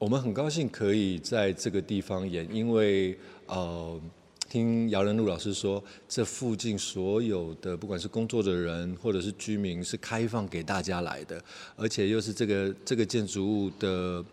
我们很高兴可以在这个地方演，因为呃，听姚仁禄老师说，这附近所有的不管是工作的人或者是居民是开放给大家来的，而且又是这个这个建筑物的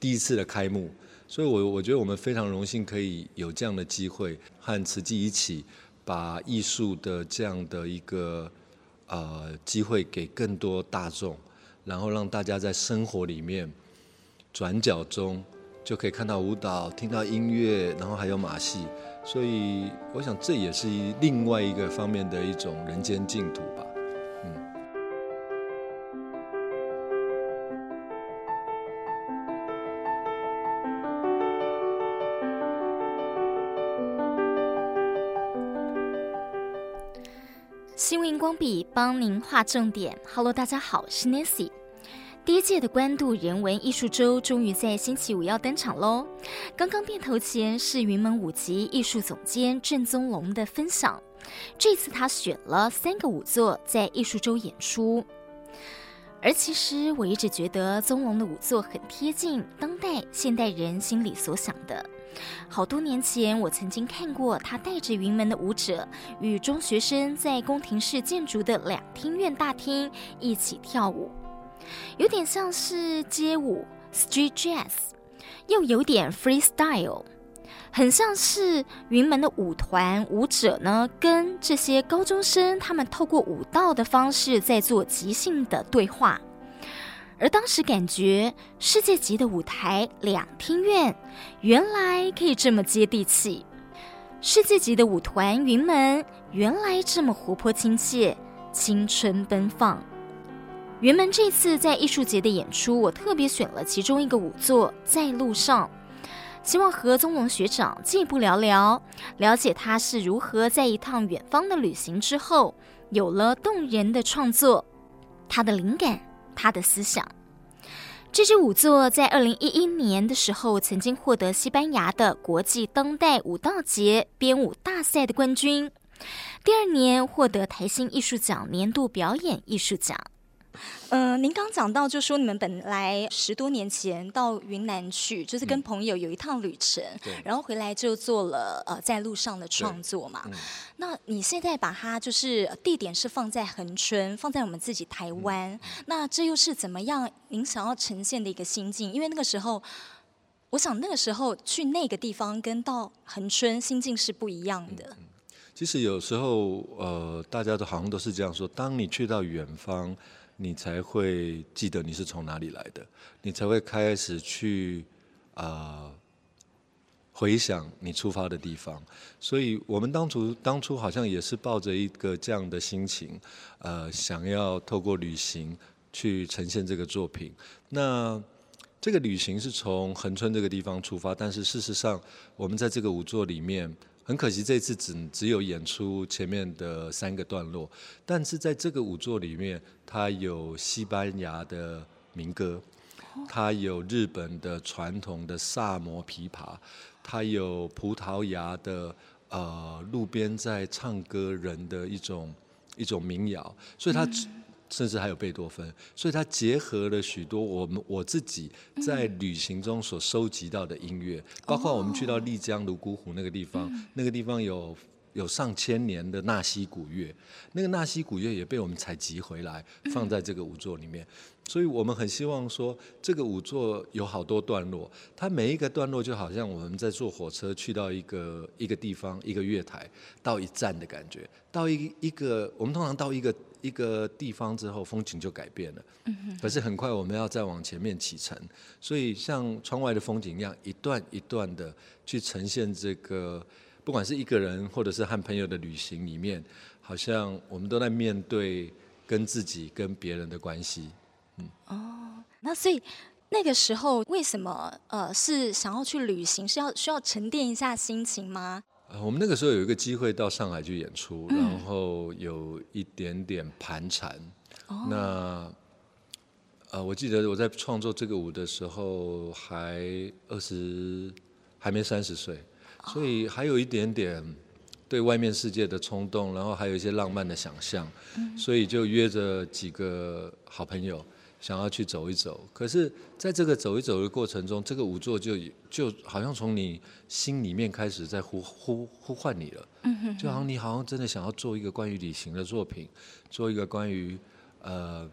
第一次的开幕，所以我我觉得我们非常荣幸可以有这样的机会和慈济一起把艺术的这样的一个呃机会给更多大众，然后让大家在生活里面。转角中就可以看到舞蹈，听到音乐，然后还有马戏，所以我想这也是另外一个方面的一种人间净土吧。嗯。新荧光笔帮您画重点。Hello，大家好，我是 Nancy。第一届的关渡人文艺术周终于在星期五要登场喽！刚刚变头前是云门舞集艺术总监郑宗龙的分享。这次他选了三个舞作在艺术周演出，而其实我一直觉得宗龙的舞作很贴近当代现代人心里所想的。好多年前，我曾经看过他带着云门的舞者与中学生在宫廷式建筑的两厅院大厅一起跳舞。有点像是街舞 （street jazz），又有点 freestyle，很像是云门的舞团舞者呢，跟这些高中生他们透过舞蹈的方式在做即兴的对话。而当时感觉世界级的舞台两厅院，原来可以这么接地气；世界级的舞团云门，原来这么活泼亲切、青春奔放。云门这次在艺术节的演出，我特别选了其中一个舞作《在路上》，希望和宗龙学长进一步聊聊，了解他是如何在一趟远方的旅行之后，有了动人的创作，他的灵感，他的思想。这支舞作在二零一一年的时候，曾经获得西班牙的国际当代舞蹈节编舞大赛的冠军，第二年获得台新艺术奖年度表演艺术奖。嗯、呃，您刚讲到，就说你们本来十多年前到云南去，就是跟朋友有一趟旅程，嗯、然后回来就做了呃在路上的创作嘛。嗯、那你现在把它就是地点是放在恒春，放在我们自己台湾，嗯、那这又是怎么样？您想要呈现的一个心境？因为那个时候，我想那个时候去那个地方跟到恒春心境是不一样的。嗯、其实有时候呃，大家都好像都是这样说，当你去到远方。你才会记得你是从哪里来的，你才会开始去啊、回想你出发的地方。所以，我们当初当初好像也是抱着一个这样的心情，呃，想要透过旅行去呈现这个作品。那这个旅行是从恒春这个地方出发，但是事实上，我们在这个舞作里面。很可惜，这次只只有演出前面的三个段落，但是在这个舞作里面，它有西班牙的民歌，它有日本的传统的萨摩琵琶，它有葡萄牙的呃路边在唱歌人的一种一种民谣，所以它。嗯甚至还有贝多芬，所以它结合了许多我们我自己在旅行中所收集到的音乐，包括我们去到丽江泸沽湖那个地方，那个地方有有上千年的纳西古乐，那个纳西古乐也被我们采集回来放在这个舞作里面，所以我们很希望说这个舞作有好多段落，它每一个段落就好像我们在坐火车去到一个一个地方一个月台到一站的感觉，到一一个我们通常到一个。一个地方之后，风景就改变了。可是很快我们要再往前面启程，所以像窗外的风景一样，一段一段的去呈现这个，不管是一个人或者是和朋友的旅行里面，好像我们都在面对跟自己跟别人的关系。嗯。哦，那所以那个时候为什么呃是想要去旅行，是要需要沉淀一下心情吗？我们那个时候有一个机会到上海去演出，嗯、然后有一点点盘缠。哦、那呃，我记得我在创作这个舞的时候还二十，还没三十岁，哦、所以还有一点点对外面世界的冲动，然后还有一些浪漫的想象，嗯、所以就约着几个好朋友，想要去走一走。可是，在这个走一走的过程中，这个舞作就就好像从你心里面开始在呼呼呼唤你了。嗯哼，就好像你好像真的想要做一个关于旅行的作品，做一个关于呃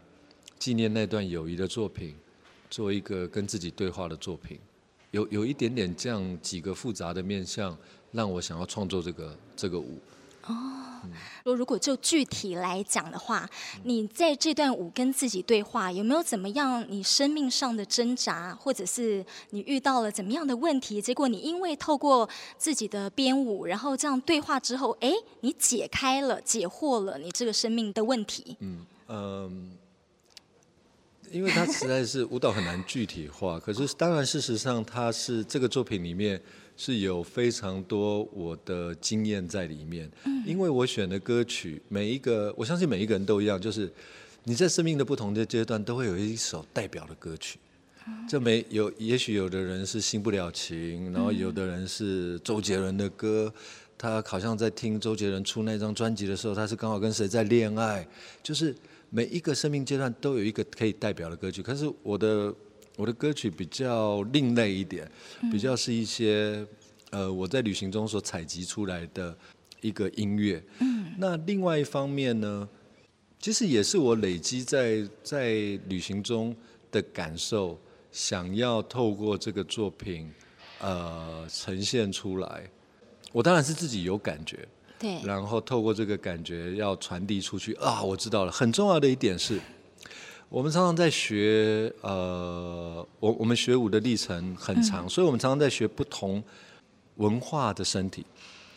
纪念那段友谊的作品，做一个跟自己对话的作品。有有一点点这样几个复杂的面向，让我想要创作这个这个舞。哦，如如果就具体来讲的话，你在这段舞跟自己对话，有没有怎么样？你生命上的挣扎，或者是你遇到了怎么样的问题？结果你因为透过自己的编舞，然后这样对话之后，哎，你解开了、解惑了你这个生命的问题。嗯嗯。呃因为它实在是舞蹈很难具体化，可是当然事实上它是这个作品里面是有非常多我的经验在里面。因为我选的歌曲每一个，我相信每一个人都一样，就是你在生命的不同的阶段都会有一首代表的歌曲。这没有，也许有的人是新不了情，然后有的人是周杰伦的歌，他好像在听周杰伦出那张专辑的时候，他是刚好跟谁在恋爱，就是。每一个生命阶段都有一个可以代表的歌曲，可是我的我的歌曲比较另类一点，比较是一些呃我在旅行中所采集出来的一个音乐。嗯那另外一方面呢，其实也是我累积在在旅行中的感受，想要透过这个作品呃呈现出来。我当然是自己有感觉。对，然后透过这个感觉要传递出去啊，我知道了。很重要的一点是，我们常常在学，呃，我我们学舞的历程很长，嗯，所以我们常常在学不同文化的身体。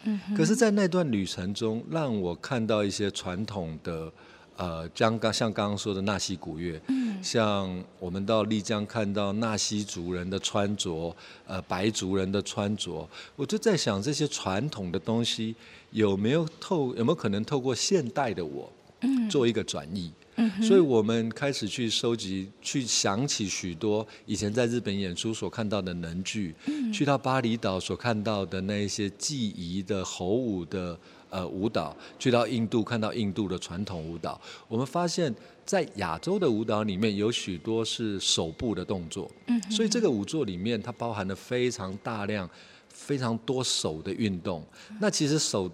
嗯，可是，在那段旅程中，让我看到一些传统的。呃，将刚像刚刚说的纳西古乐，嗯，像我们到丽江看到纳西族人的穿着，呃，白族人的穿着，我就在想这些传统的东西有没有透，有没有可能透过现代的我，嗯，做一个转移，嗯，所以我们开始去收集，去想起许多以前在日本演出所看到的能剧，嗯，去到巴厘岛所看到的那一些记忆的猴舞的。呃，舞蹈去到印度看到印度的传统舞蹈，我们发现，在亚洲的舞蹈里面有许多是手部的动作，嗯，所以这个舞作里面它包含了非常大量、非常多手的运动。那其实手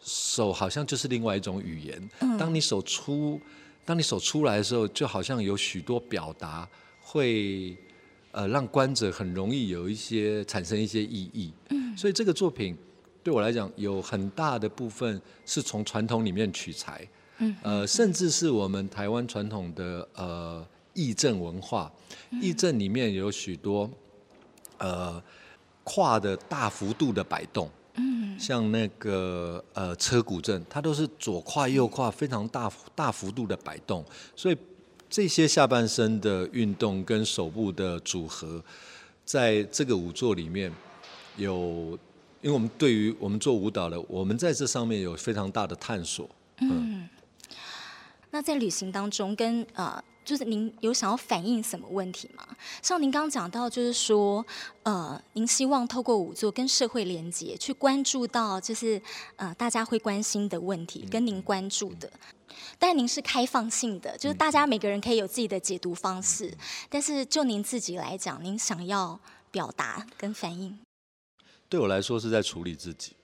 手好像就是另外一种语言。当你手出，当你手出来的时候，就好像有许多表达会呃让观者很容易有一些产生一些意义。嗯，所以这个作品。对我来讲，有很大的部分是从传统里面取材，嗯，呃，甚至是我们台湾传统的呃义政文化，义政里面有许多呃跨的大幅度的摆动，嗯，像那个呃车鼓阵，它都是左胯右胯非常大大幅度的摆动，所以这些下半身的运动跟手部的组合，在这个舞作里面有。因为我们对于我们做舞蹈的，我们在这上面有非常大的探索。嗯，那在旅行当中跟，跟呃，就是您有想要反映什么问题吗？像您刚刚讲到，就是说，呃，您希望透过五座跟社会连接，去关注到就是呃大家会关心的问题，跟您关注的。但您是开放性的，就是大家每个人可以有自己的解读方式。但是就您自己来讲，您想要表达跟反映。对我来说是在处理自己，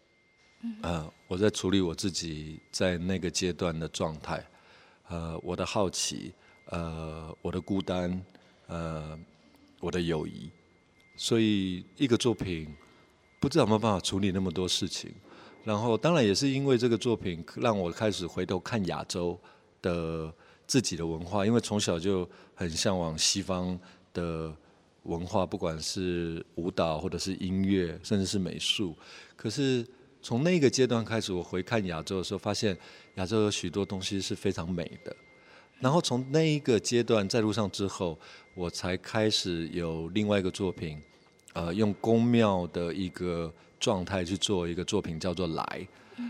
呃，我在处理我自己在那个阶段的状态，呃，我的好奇，呃，我的孤单，呃，我的友谊，所以一个作品不知道有没有办法处理那么多事情，然后当然也是因为这个作品让我开始回头看亚洲的自己的文化，因为从小就很向往西方的。文化，不管是舞蹈，或者是音乐，甚至是美术，可是从那个阶段开始，我回看亚洲的时候，发现亚洲有许多东西是非常美的。然后从那一个阶段在路上之后，我才开始有另外一个作品，呃，用宫庙的一个状态去做一个作品，叫做来。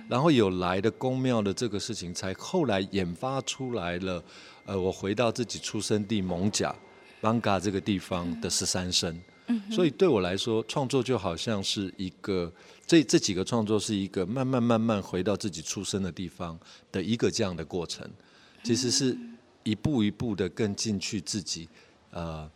然后有来的宫庙的这个事情，才后来研发出来了。呃，我回到自己出生地蒙甲邦嘎这个地方的十三声，所以对我来说，创作就好像是一个这这几个创作是一个慢慢慢慢回到自己出生的地方的一个这样的过程，其实是一步一步的更进去自己，呃，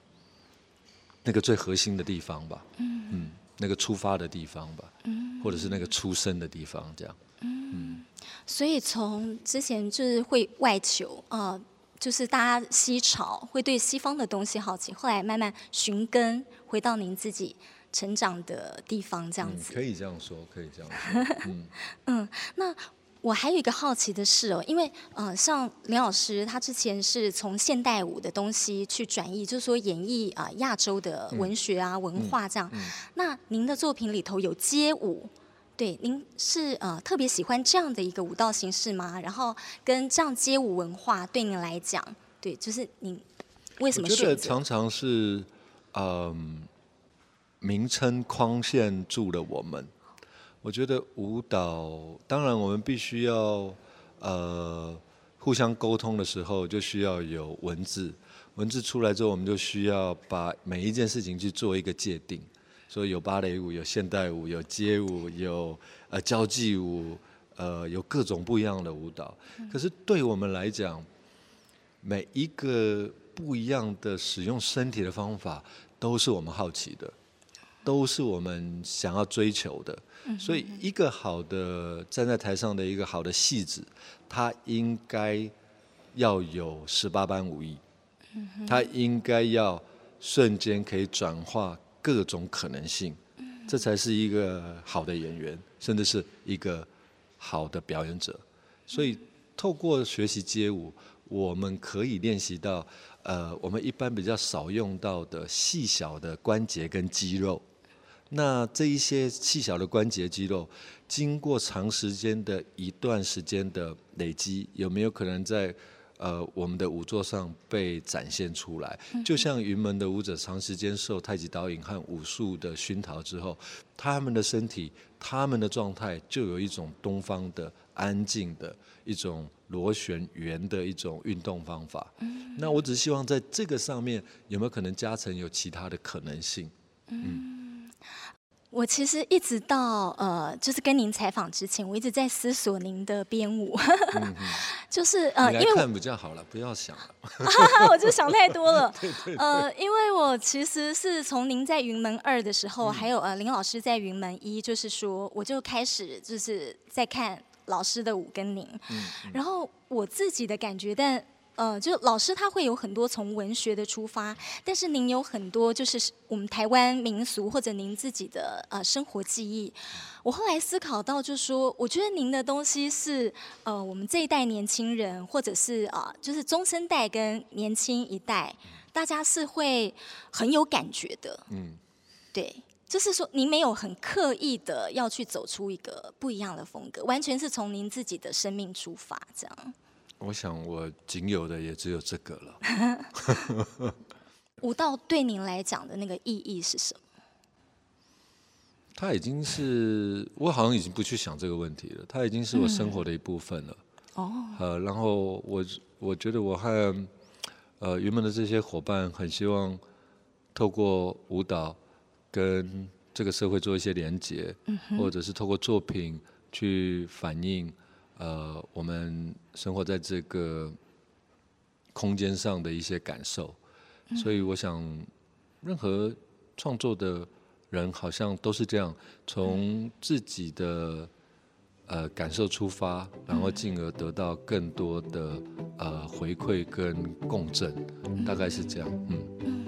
那个最核心的地方吧，嗯，嗯，那个出发的地方吧，嗯，或者是那个出生的地方，这样，嗯，嗯，所以从之前就是会外求啊。呃就是大家西潮会对西方的东西好奇，后来慢慢寻根，回到您自己成长的地方，这样子。嗯、可以这样说，可以这样说。嗯，嗯，那我还有一个好奇的是哦，因为呃，像林老师他之前是从现代舞的东西去转译，就是说演绎啊、呃、亚洲的文学啊、嗯、文化这样。嗯嗯、那您的作品里头有街舞。对，您是呃特别喜欢这样的一个舞蹈形式吗？然后跟这样街舞文化对您来讲，对，就是您为什么选择？我觉得常常是嗯、呃，名称框限住了我们。我觉得舞蹈，当然我们必须要呃互相沟通的时候，就需要有文字。文字出来之后，我们就需要把每一件事情去做一个界定。所以有芭蕾舞，有现代舞，有街舞，有呃交际舞，呃有各种不一样的舞蹈。可是对我们来讲，每一个不一样的使用身体的方法，都是我们好奇的，都是我们想要追求的。所以一个好的站在台上的一个好的戏子，他应该要有十八般武艺，他应该要瞬间可以转化。各种可能性，这才是一个好的演员，甚至是一个好的表演者。所以，透过学习街舞，我们可以练习到，呃，我们一般比较少用到的细小的关节跟肌肉。那这一些细小的关节肌肉，经过长时间的一段时间的累积，有没有可能在？呃，我们的舞作上被展现出来，就像云门的舞者长时间受太极导引和武术的熏陶之后，他们的身体、他们的状态就有一种东方的安静的一种螺旋圆的一种运动方法。那我只希望在这个上面有没有可能加成有其他的可能性？嗯。我其实一直到呃，就是跟您采访之前，我一直在思索您的编舞，嗯、就是呃，因为看比较好了，不要想了，我就想太多了。对对对呃，因为我其实是从您在云门二的时候，嗯、还有呃林老师在云门一，就是说我就开始就是在看老师的舞跟您，然后我自己的感觉，但。呃，就老师他会有很多从文学的出发，但是您有很多就是我们台湾民俗或者您自己的呃生活记忆。我后来思考到，就是说，我觉得您的东西是呃我们这一代年轻人，或者是啊、呃、就是中生代跟年轻一代，大家是会很有感觉的。嗯，对，就是说您没有很刻意的要去走出一个不一样的风格，完全是从您自己的生命出发，这样。我想，我仅有的也只有这个了。舞蹈对您来讲的那个意义是什么？它已经是我好像已经不去想这个问题了。它已经是我生活的一部分了。哦、嗯。呃，然后我我觉得我和呃云门的这些伙伴很希望透过舞蹈跟这个社会做一些连接，嗯、或者是透过作品去反映。呃，我们生活在这个空间上的一些感受，所以我想，任何创作的人好像都是这样，从自己的呃感受出发，然后进而得到更多的呃回馈跟共振，大概是这样，嗯。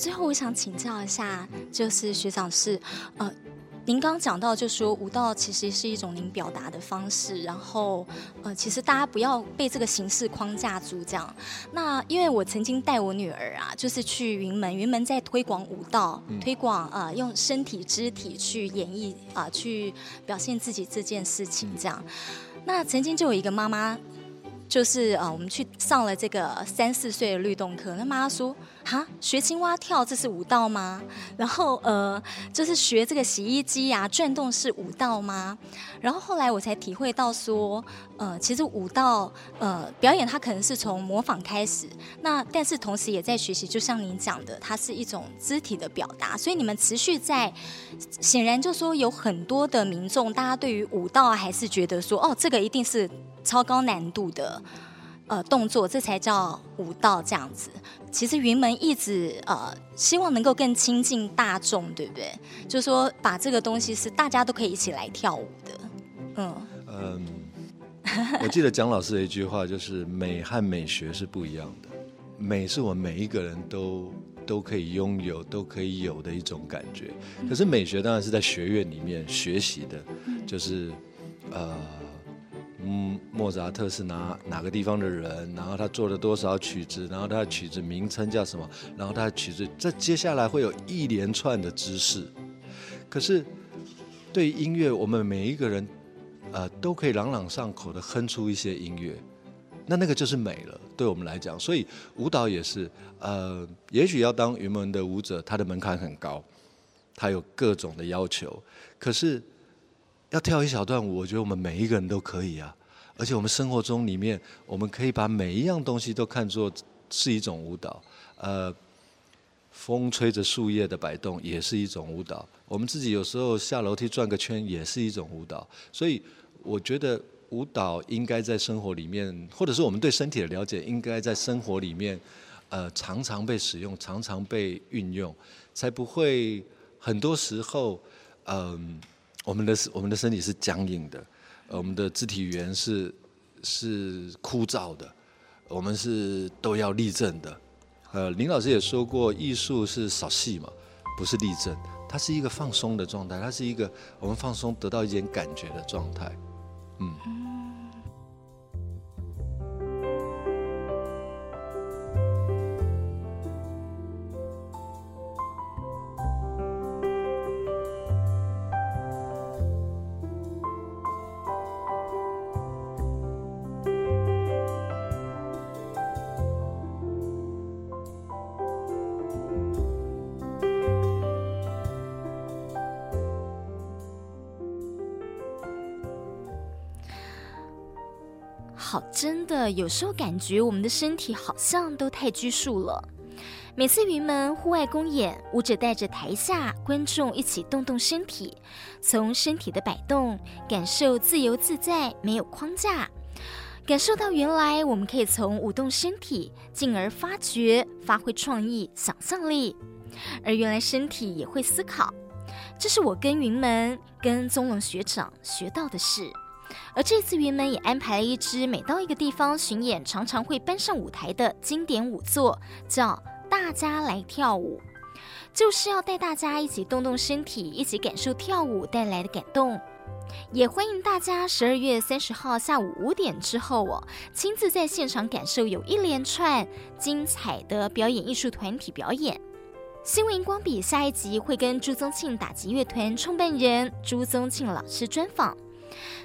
最后，我想请教一下，就是学长是，呃，您刚刚讲到，就说舞蹈其实是一种您表达的方式，然后，呃，其实大家不要被这个形式框架住，这样。那因为我曾经带我女儿啊，就是去云门，云门在推广舞蹈，推广呃用身体肢体去演绎啊、呃，去表现自己这件事情，这样。那曾经就有一个妈妈。就是呃，我们去上了这个三四岁的律动课，那妈妈说，哈，学青蛙跳这是舞蹈吗？然后呃，就是学这个洗衣机啊转动是舞蹈吗？然后后来我才体会到说，呃，其实舞蹈呃表演它可能是从模仿开始，那但是同时也在学习，就像您讲的，它是一种肢体的表达，所以你们持续在，显然就说有很多的民众，大家对于舞蹈还是觉得说，哦，这个一定是。超高难度的呃动作，这才叫舞蹈这样子。其实云门一直呃希望能够更亲近大众，对不对？就是说把这个东西是大家都可以一起来跳舞的。嗯嗯，我记得蒋老师的一句话，就是美和美学是不一样的。美是我们每一个人都都可以拥有、都可以有的一种感觉。可是美学当然是在学院里面学习的，就是呃。嗯，莫扎特是哪哪个地方的人？然后他做了多少曲子？然后他的曲子名称叫什么？然后他的曲子，这接下来会有一连串的知识。可是对音乐，我们每一个人，呃，都可以朗朗上口的哼出一些音乐，那那个就是美了。对我们来讲，所以舞蹈也是，呃，也许要当云门的舞者，他的门槛很高，他有各种的要求。可是。要跳一小段舞，我觉得我们每一个人都可以啊。而且我们生活中里面，我们可以把每一样东西都看作是一种舞蹈。呃，风吹着树叶的摆动也是一种舞蹈。我们自己有时候下楼梯转个圈也是一种舞蹈。所以我觉得舞蹈应该在生活里面，或者是我们对身体的了解，应该在生活里面，呃，常常被使用，常常被运用，才不会很多时候，嗯、我们的我们的身体是僵硬的，我们的肢体语言是是枯燥的，我们是都要立正的。呃，林老师也说过，艺术是扫戏嘛，不是立正，它是一个放松的状态，它是一个我们放松得到一点感觉的状态，嗯。好，真的，有时候感觉我们的身体好像都太拘束了。每次云门户外公演，舞者带着台下观众一起动动身体，从身体的摆动感受自由自在，没有框架，感受到原来我们可以从舞动身体，进而发掘、发挥创意、想象力，而原来身体也会思考。这是我跟云门、跟宗龙学长学到的事。而这次云门也安排了一支每到一个地方巡演，常常会搬上舞台的经典舞作，叫《大家来跳舞》，就是要带大家一起动动身体，一起感受跳舞带来的感动。也欢迎大家十二月三十号下午五点之后哦，亲自在现场感受有一连串精彩的表演艺术团体表演。新闻荧光笔下一集会跟朱宗庆打击乐团创办人朱宗庆老师专访。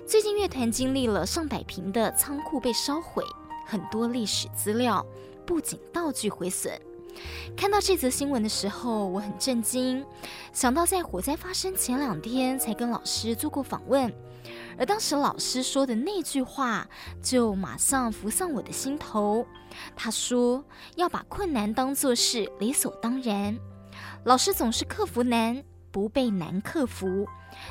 最近乐团经历了上百平的仓库被烧毁，很多历史资料、布景道具毁损。看到这则新闻的时候，我很震惊，想到在火灾发生前两天才跟老师做过访问，而当时老师说的那句话就马上浮上我的心头。他说要把困难当作是理所当然，老师总是克服难，不被难克服。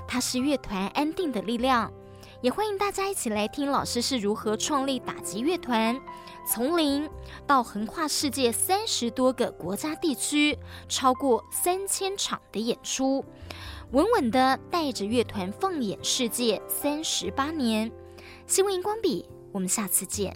它是乐团安定的力量，也欢迎大家一起来听老师是如何创立打击乐团，从零到横跨世界三十多个国家地区，超过三千场的演出，稳稳的带着乐团放眼世界三十八年。新闻荧光笔，我们下次见。